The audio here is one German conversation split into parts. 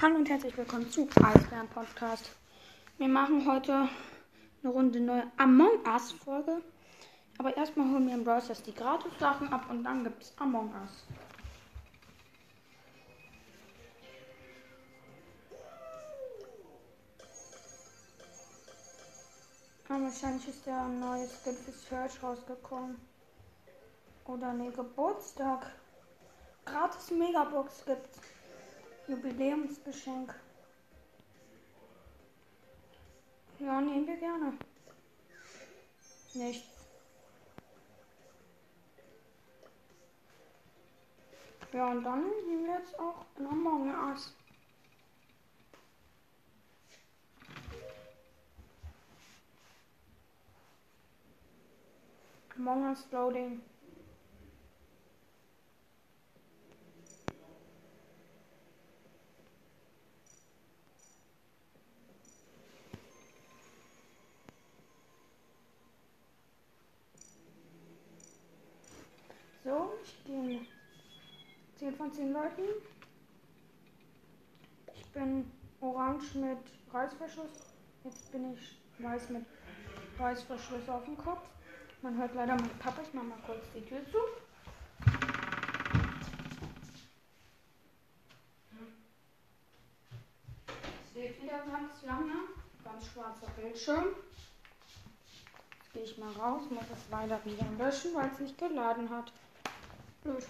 Hallo und herzlich willkommen zu Eisbären Podcast. Wir machen heute eine Runde neue Among Us Folge. Aber erstmal holen wir im Browser die gratis Sachen ab und dann gibt es Among Us. Aber wahrscheinlich ist der neue Skin für Search rausgekommen. Oder ne, Geburtstag. Gratis Megabox gibt's. Jubiläumsgeschenk. Ja, nehmen wir gerne. Nichts. Ja, und dann nehmen wir jetzt auch in Among Us. Among Us Loading. So, ich gehe 10 von 10 Leuten. Ich bin orange mit Reißverschluss. Jetzt bin ich weiß mit Reißverschluss auf dem Kopf. Man hört leider mein Papa. Ich mache mal kurz die Tür zu. Es geht wieder ganz lange. Ganz schwarzer Bildschirm. Jetzt gehe ich mal raus, muss es leider wieder löschen, weil es nicht geladen hat. Blöd.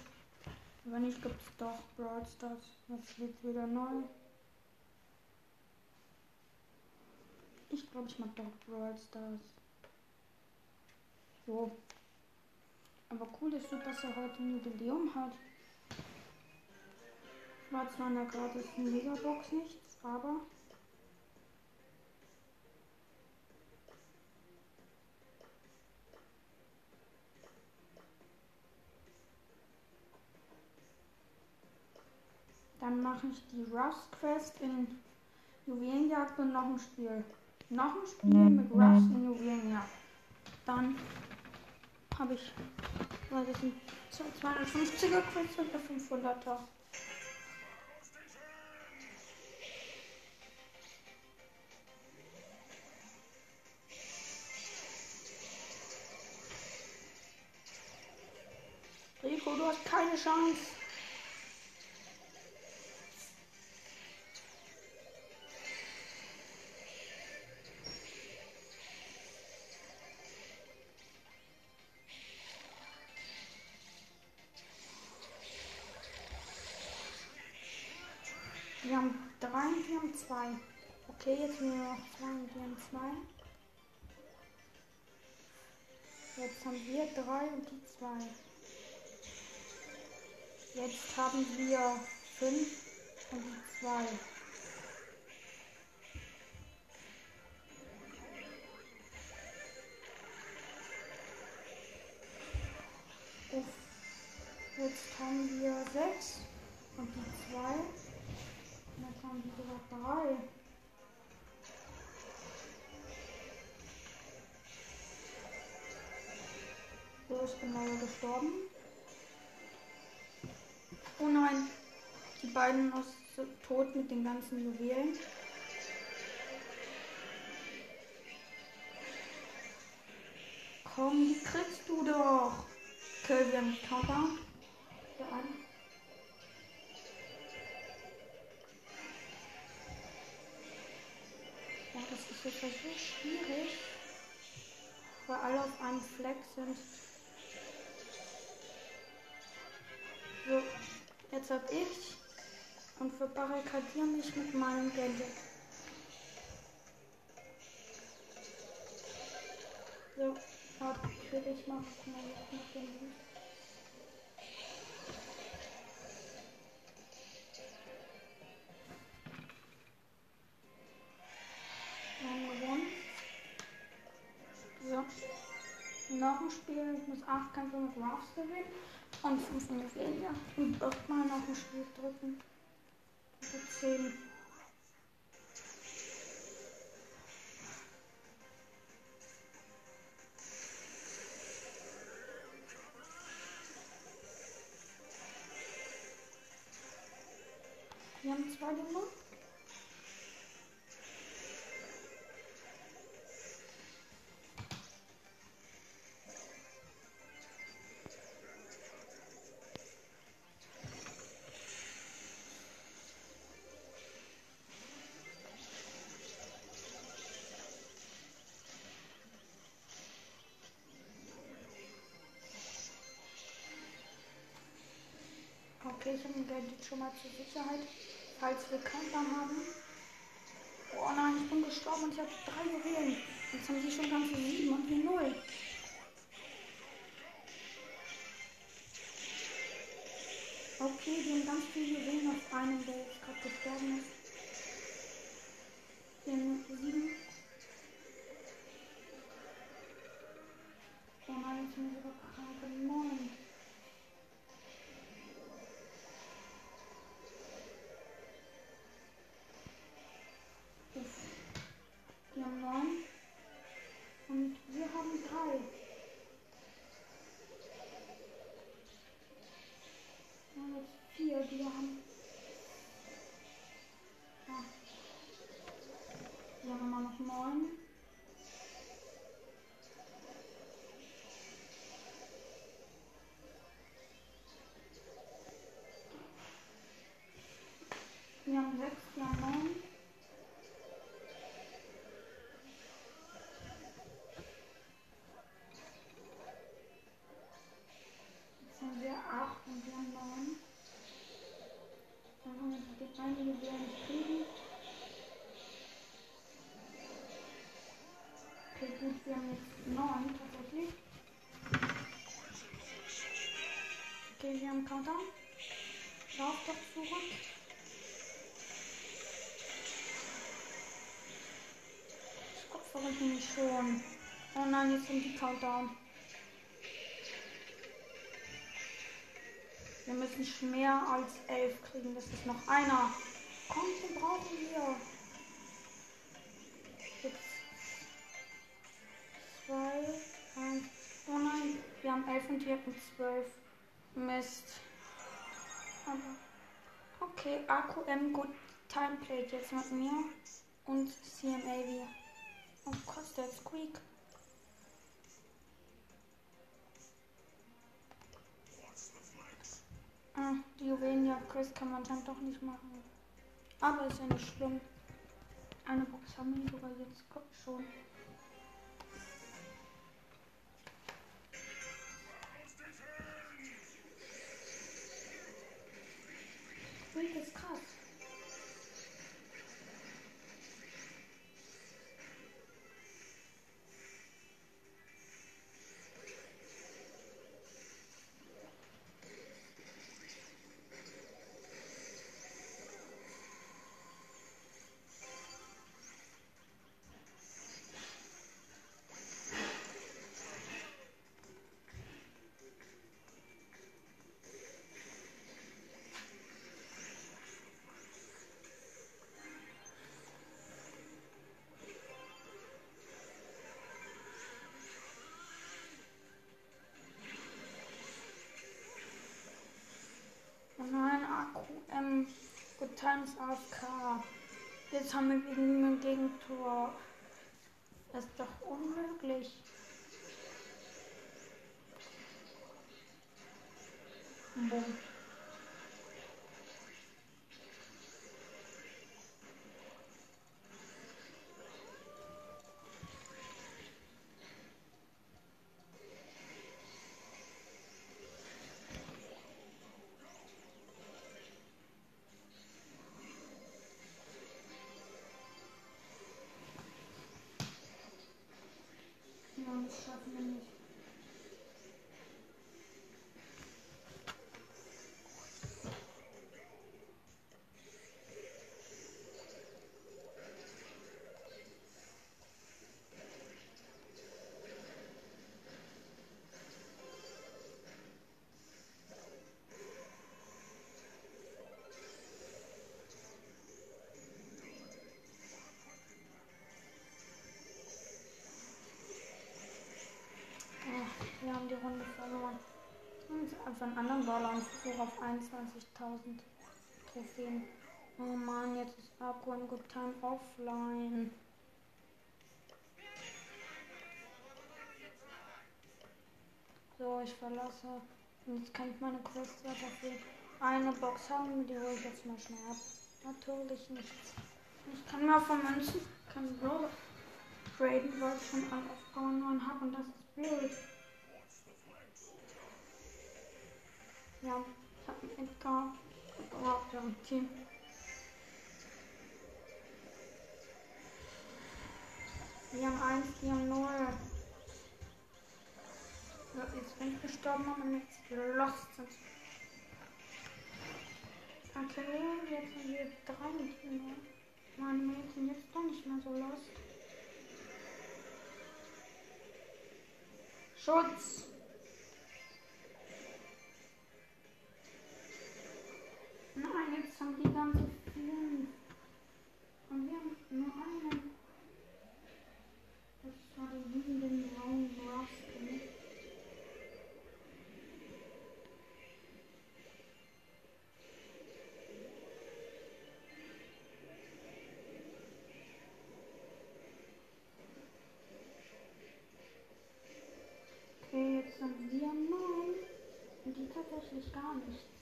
Wenn nicht, gibt es doch Brawl Stars. Jetzt wird wieder neu. Ich glaube, ich mag doch Brawl Stars. So. Aber cool ist, dass er heute ein Jubiläum hat. War zwar in der gratis Megabox nichts, aber. Dann mache ich die Rust Quest in Juwelenjagd und noch ein Spiel. Noch ein Spiel mit Rust in Juwelenjagd. Dann habe ich, was ist ein 250er Quiz und eine 500er. Rico, du hast keine Chance. Zwei. Okay, jetzt wir noch zwei und wir haben zwei. Jetzt haben wir drei und die zwei. Jetzt haben wir fünf und die zwei. Jetzt haben wir sechs und die zwei. Jetzt haben die sogar drei. So, ich bin leider gestorben. Oh nein, die beiden aus tot mit den ganzen Juwelen. Komm, die kriegst du doch. Okay, wir haben Counter. Der an. Das ist jetzt so schwierig. Weil alle auf einem Fleck sind. So, jetzt hab ich und verbarrikadiere mich mit meinem Gadget. So, hab ich mal mal mit dem So. Noch ein Spiel. Ich muss 8 Kämpfe mit Ruffs gewinnen. Und 5 Juwelen, ja. Und mal noch ein Spiel drücken. Für 10. Wir haben zwei gemacht. Okay, ich habe ein Gadget schon mal zur Sicherheit, falls wir Countdown haben. Oh nein, ich bin gestorben und ich habe drei Juwelen. Jetzt haben sie schon ganze sieben und wir null. Okay, wir haben ganz viele Juwelen auf einem, der jetzt gerade gestorben ist. Neun. Und wir haben drei. Vorhin mich schon. Oh nein, jetzt sind die Countdown. Wir müssen mehr als elf kriegen. Das ist noch einer. Kommt, den brauchen wir. Jetzt zwei, eins. Oh nein, wir haben elf und wir hatten zwölf. Mist. Aber okay, AQM Good Time Played jetzt mit mir und CMAV. Oh, kostet Squeak. Ah, die Juwelenjagd-Quest kann man dann doch nicht machen. Aber ist ja nicht schlimm. Eine Box haben wir sogar jetzt schon. Ui, das ist krass. Times AFK. Jetzt haben wir gegen ein Gegentor. Das ist doch unmöglich. Einen anderen Baller und Versuch auf 21.000 Trophäen. Oh Mann, jetzt ist Akku in Good Time offline. So, ich verlasse. Und jetzt kann ich meine Quest dafür eine Box haben. Die hole ich jetzt mal schnell ab. Natürlich nichts. Ich kann mir von Münzen kein Brawler traden, weil ich schon auf Power 9 habe und das ist blöd. Ja, ich hab einen Edgar. Oh, ja, okay. Wir haben eins, die haben null. So, jetzt bin ich gestorben und jetzt lost sind. Okay, jetzt sind wir drei mit ihnen. Meine Mädchen jetzt doch nicht mehr so lost. Schutz! Nein, jetzt haben die ganze vielen. Und wir haben nur einen. Das war der liebenden blauen Rascal. Okay, jetzt haben wir neun. Und die tatsächlich gar nichts.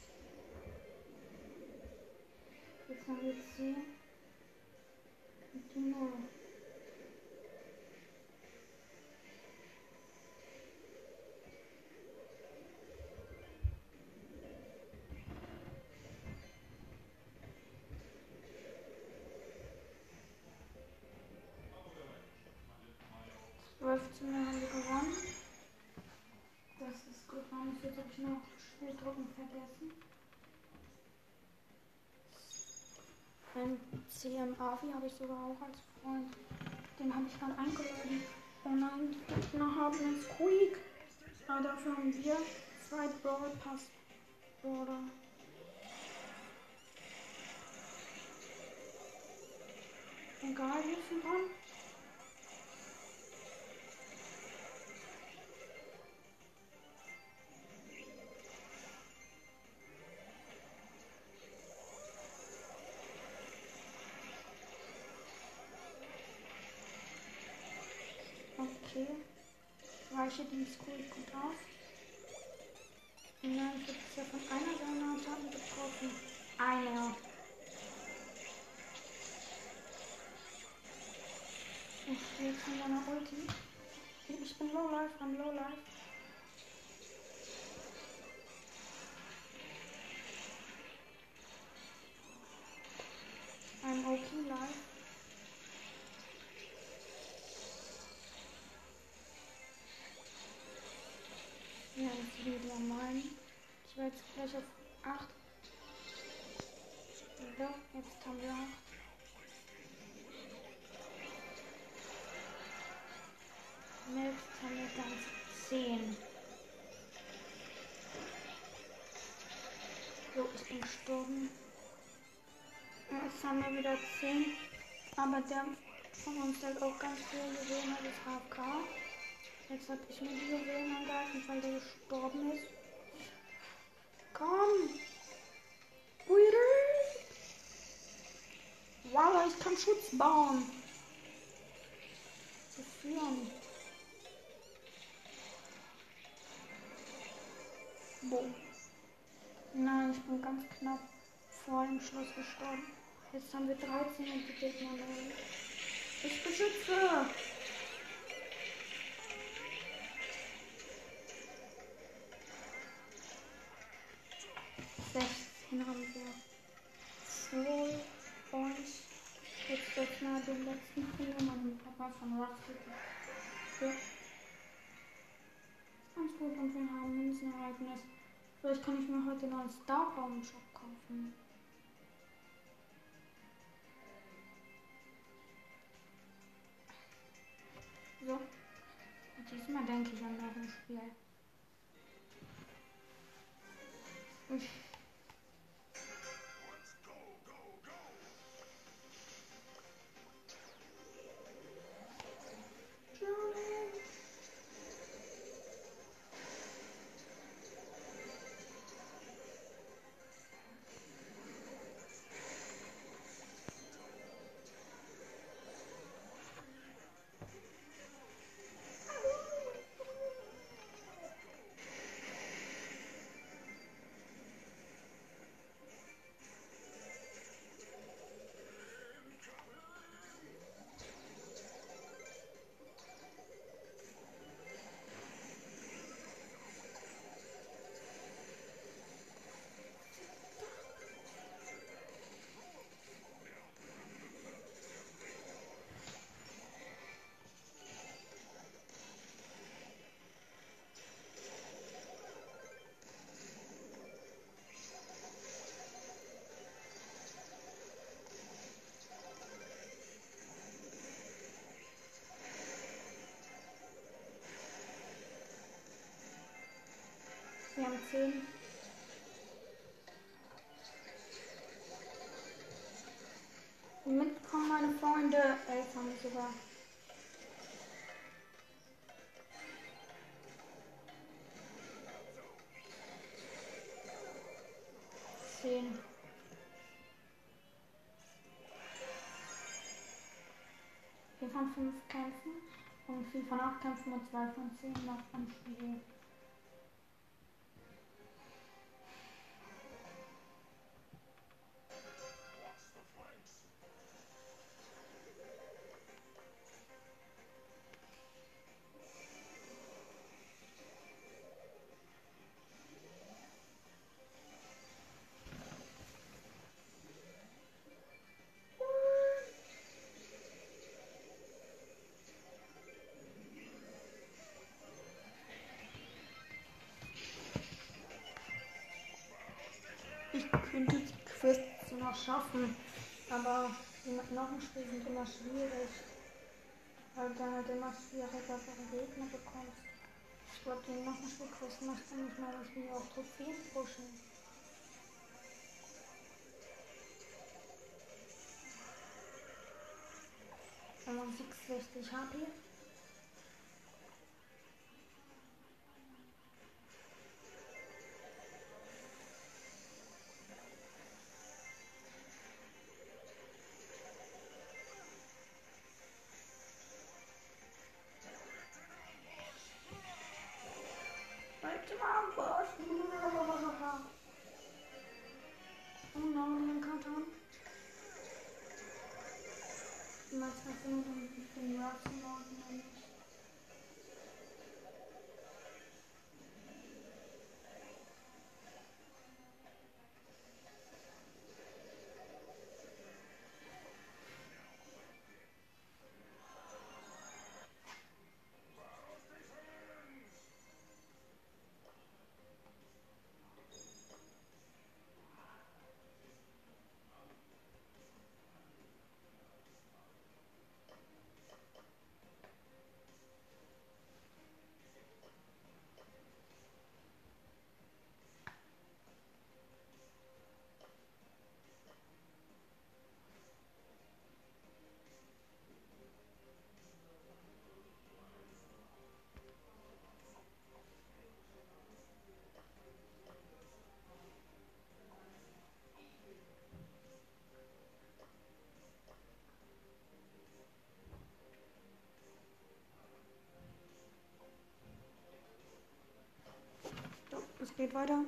Zehn. Und null. Zwölf zu null haben wir gewonnen. Das ist gut. Man muss jetzt hab ich noch Schnelldrucken vergessen. Ein CMAvi habe ich sogar auch als Freund. Den habe ich gerade eingeladen. Oh nein, die Gegner haben einen Squeak. Aber dafür haben wir zwei Brawl Pass Brawler. Egal, wir sind dran. Weiche die Squeak gut auf. Und dann gibt es ja von einer seiner Attacken getroffen. Eine. Ich stehe jetzt in meiner Ulti. Ich bin low life, I'm low life. I'm okay life. Ja, jetzt wieder mein. Ich werde jetzt gleich auf 8. So, jetzt haben wir 8. Jetzt haben wir ganz 10. So, ich bin gestorben. Jetzt haben wir wieder 10. Aber der von uns hat auch ganz viel gesehen, ist AFK. Jetzt habe ich mir die Juwelen angreifen, weil der gestorben ist. Komm! Guido! Wow, ich kann Schutz bauen. Geführen. Boom. Nein, ich bin ganz knapp vor dem Schluss gestorben. Jetzt haben wir 13 und die Gegner 9. Ich beschütze! 16 haben wir. So, und jetzt jetzt mal den letzten Finger meinem Papa von Rusty. Ganz gut und wir haben Münzenereignis. Vielleicht kann ich mir heute noch einen Starbaum Shop kaufen. So. Und diesmal denke ich an noch Spiel. Ich 10. Mitkommen meine Freunde. Elf haben wir sogar. Zehn. Vier von fünf Kämpfen und vier von acht Kämpfen und zwei von zehn noch am Spiel. Schaffen, aber die mit noch ein Spiel sind immer schwierig. Weil du dann halt immer schwieriger Gegner bekommst. Ich glaube, die noch ein Spiel Quest macht dann nicht mal, dass wir auch Trophäen pushen. Wenn man 66 HP. Geht weiter.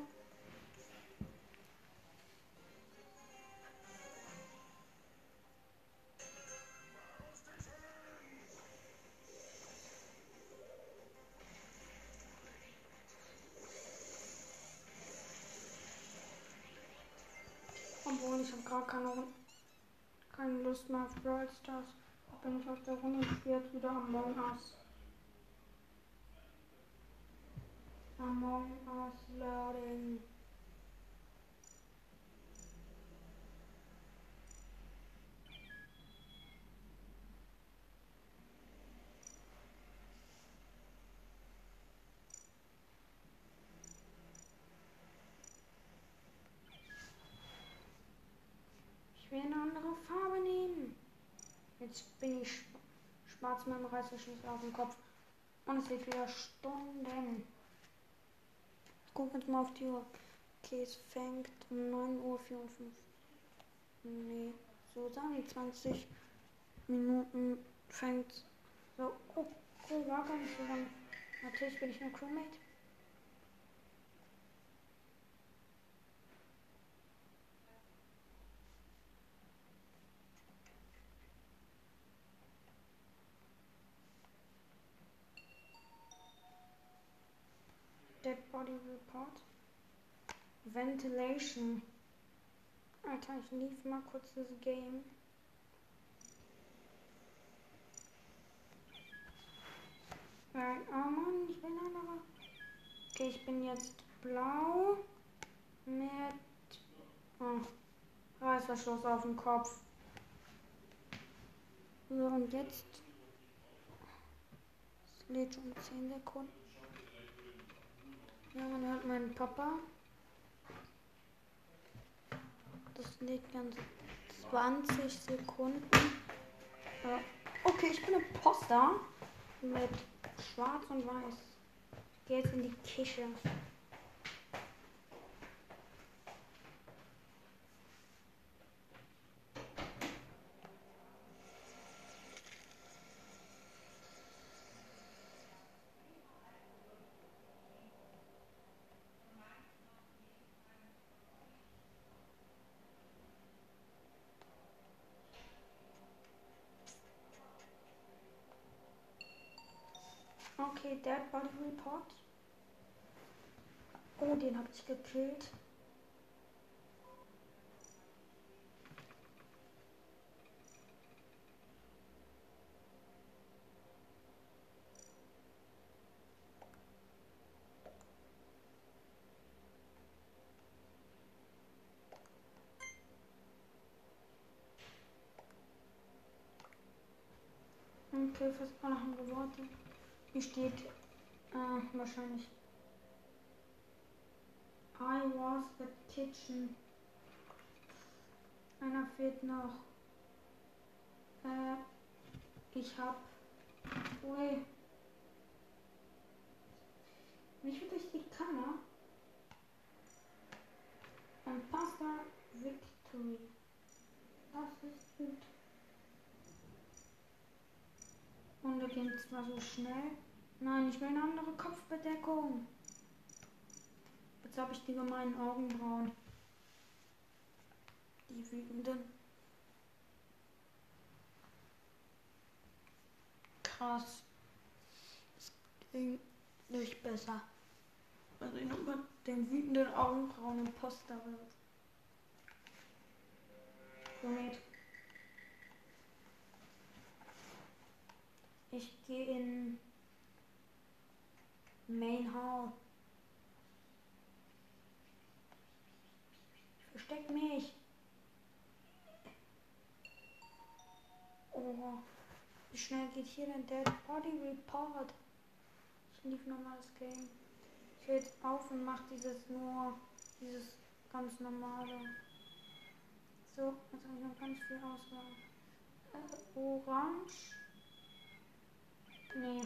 Obwohl ich habe gerade keine, keine Lust mehr auf Brawl Stars. Bin ich auf der Runde spielt wieder Among Us. Among Us laden. Ich will eine andere Farbe nehmen. Jetzt bin ich schwa- schwarz mit dem Reißverschluss auf dem Kopf. Und es wird wieder Stunden. Guck jetzt mal auf die Uhr. Okay, es fängt um 9.54 Uhr. Nee, so sagen die 20 Minuten fängt so. Oh, cool, war gar nicht so lang. Natürlich bin ich nur Crewmate. Dead Body Report. Ventilation. Alter, ich lief mal kurz das Game. Right. Oh Mann, ich bin andere. Okay, ich bin jetzt blau mit oh, Reißverschluss auf dem Kopf. So, und jetzt. Es lädt schon 10 Sekunden. Ja, man hört meinen Papa. Das liegt ganz 20 Sekunden. Äh, okay, ich bin Imposter mit Schwarz und Weiß. Ich gehe jetzt in die Küche. Okay, Dead Body Report. Oh, den habe ich gekillt. Okay, fast alle haben gewartet. Hier steht äh, wahrscheinlich I was the kitchen. Einer fehlt noch. Äh, ich hab. Ui. Mich wird durch die Kammer. Und Pasta Victory. Das ist gut. Und er ging zwar so schnell. Nein, ich will eine andere Kopfbedeckung. Jetzt habe ich die gemeinen Augenbrauen. Die wütenden. Krass. Es ging nicht besser. Also ich nur mit den wütenden Augenbrauen Imposter wird. Somit. Ich gehe in Main Hall. Ich versteck mich. Oh, wie schnell geht hier denn der Body Report? Ich lief nochmal das Game. Ich höre jetzt auf und mache dieses nur, dieses ganz normale. So, jetzt habe ich noch ganz viel Auswahl. Äh, Orange. Nee.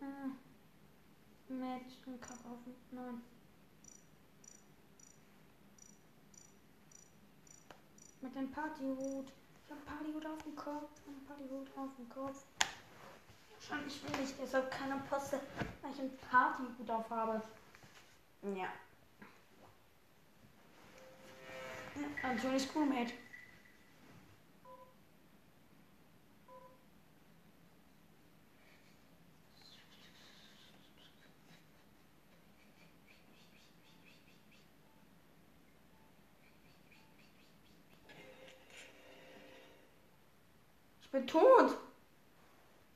Äh, mit dem Kackhaufen. Nein. Mit dem Partyhut. Ich habe Partyhut auf dem Kopf. Ein Partyhut auf dem Kopf. Wahrscheinlich will ich deshalb keine Poste, weil ich einen Partyhut auf habe. Ja. ja natürlich Crewmate. Ich bin tot.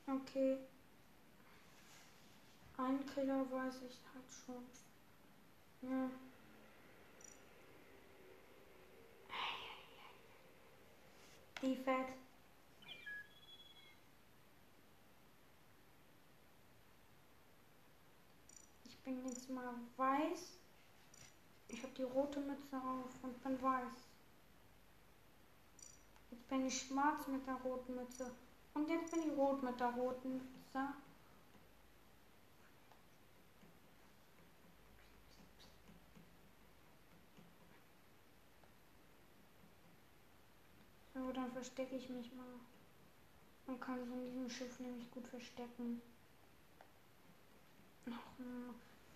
Okay. Ein Killer weiß ich halt schon. Ja. Die Fett. Ich bin jetzt mal weiß. Ich habe die rote Mütze auf und bin weiß. Jetzt bin ich schwarz mit der roten Mütze. Und jetzt bin ich rot mit der roten Mütze. So, dann verstecke ich mich mal. Man kann sich in diesem Schiff nämlich gut verstecken.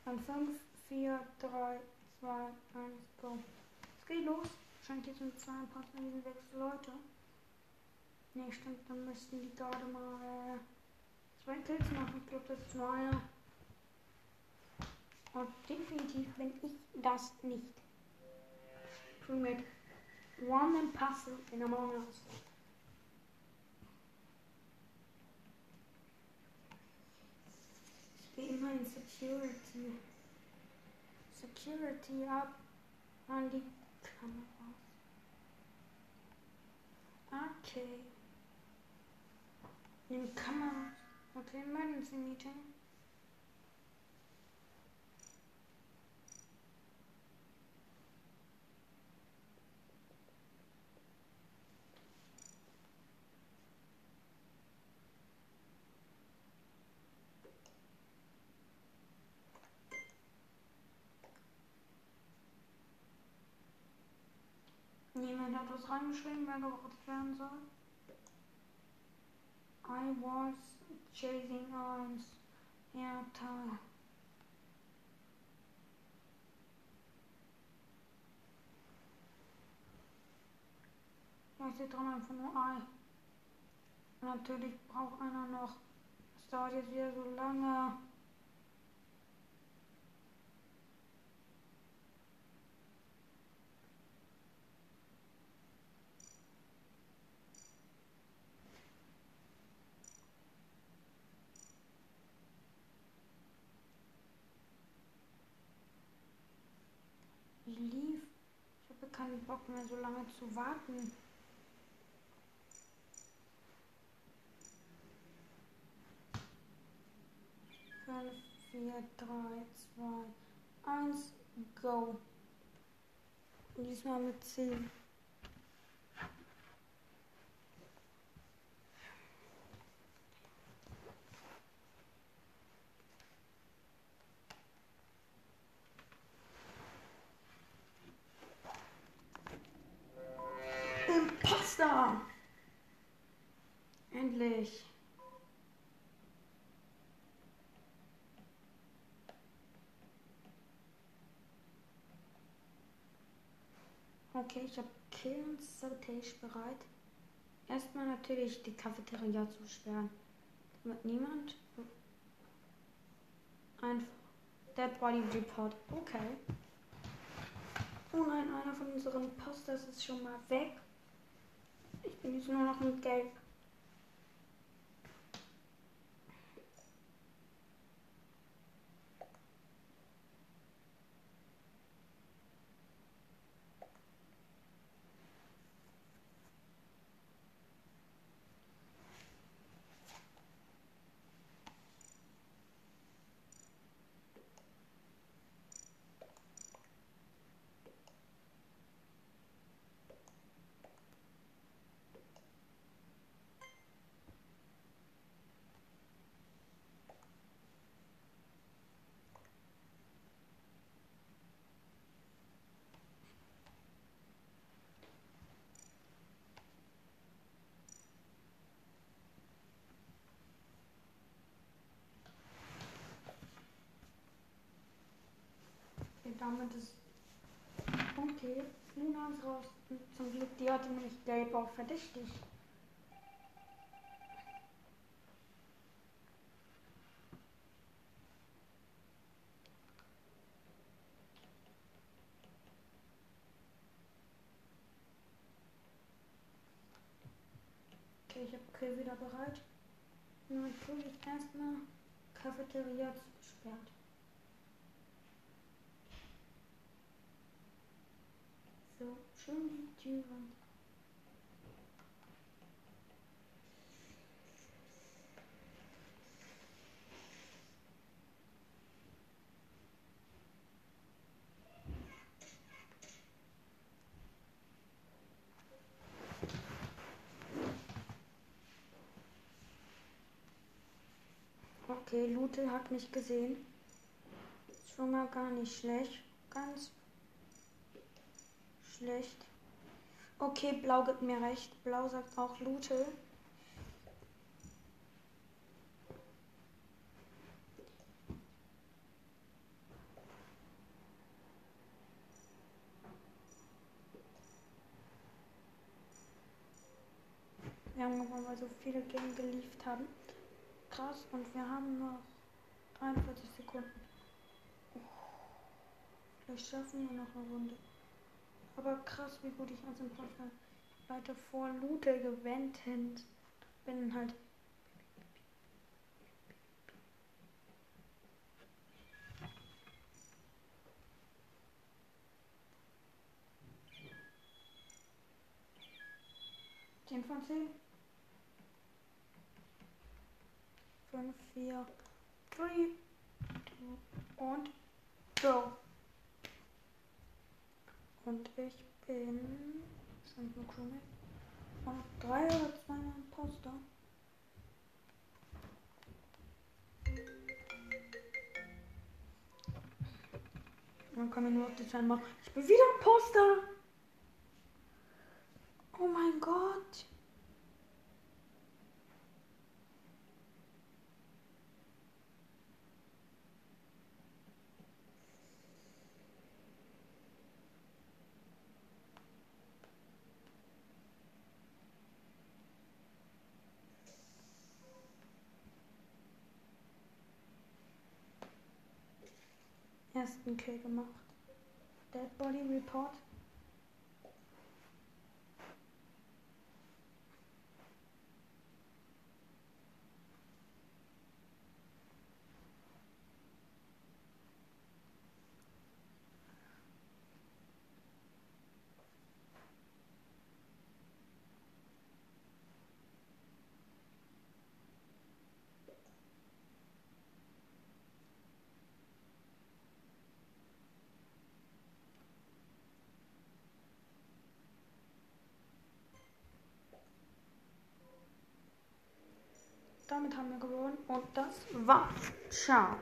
Dann 5, 4, 3, 2, 1, go. Es geht los. Scheint jetzt mit zwei Partnern sechs Leute. Ne, stimmt, dann müssten die gerade mal äh, zwei Kills machen. Ich glaube, das ist nur einer. Und definitiv bin ich das nicht. Crewmate One and Puzzle in Among Us. Ich gehe immer in Security. Security ab an die Kamera. Okay. Den Kamera. Okay, Emergency Meeting. Jemand hat was reingeschrieben, wer gewartet werden soll. I was chasing arms. Ja, toll. Ja, steht dran einfach nur I. Natürlich braucht einer noch. Es dauert jetzt wieder so lange. lief. Ich habe keinen Bock mehr so lange zu warten. Fünf, vier, drei, zwei, eins, go. Und diesmal mit zehn. Imposter! Endlich. Okay, ich habe Kill und Sabotage bereit. Erstmal natürlich die Cafeteria zu sperren. Damit niemand. Einfach. Dead Body Report. Okay. Oh nein, einer von unseren Posters ist schon mal weg. Ich bin jetzt nur noch mit Gelb. Okay, damit ist. Okay, Luna ist raus. Zum Glück, die hatte nämlich gelb auch verdächtig. Okay, ich habe Kill wieder bereit. Tue ich erstmal Cafeteria gesperrt. So, schön die Türen. Okay, Lute hat mich gesehen. Schon mal gar nicht schlecht. Ganz schlecht. Okay, Blau gibt mir recht. Blau sagt auch Lute. Wir haben gewonnen, weil so viele Game geliefert haben. Krass, und wir haben noch 43 Sekunden. Oh, vielleicht schaffen wir noch eine Runde. Aber krass, wie gut ich als Imposter weiter vor Lute gewendet bin halt. Zehn von zehn. Fünf, vier, drei, und go. Und ich bin. Sind nur Crewmate. Und drei oder zweimal Imposter. Dann kann man nur auf die Zeit machen. Ich bin wieder Imposter. Ersten Kill gemacht. Dead Body Report. Damit haben wir gewonnen und das war's. Ciao.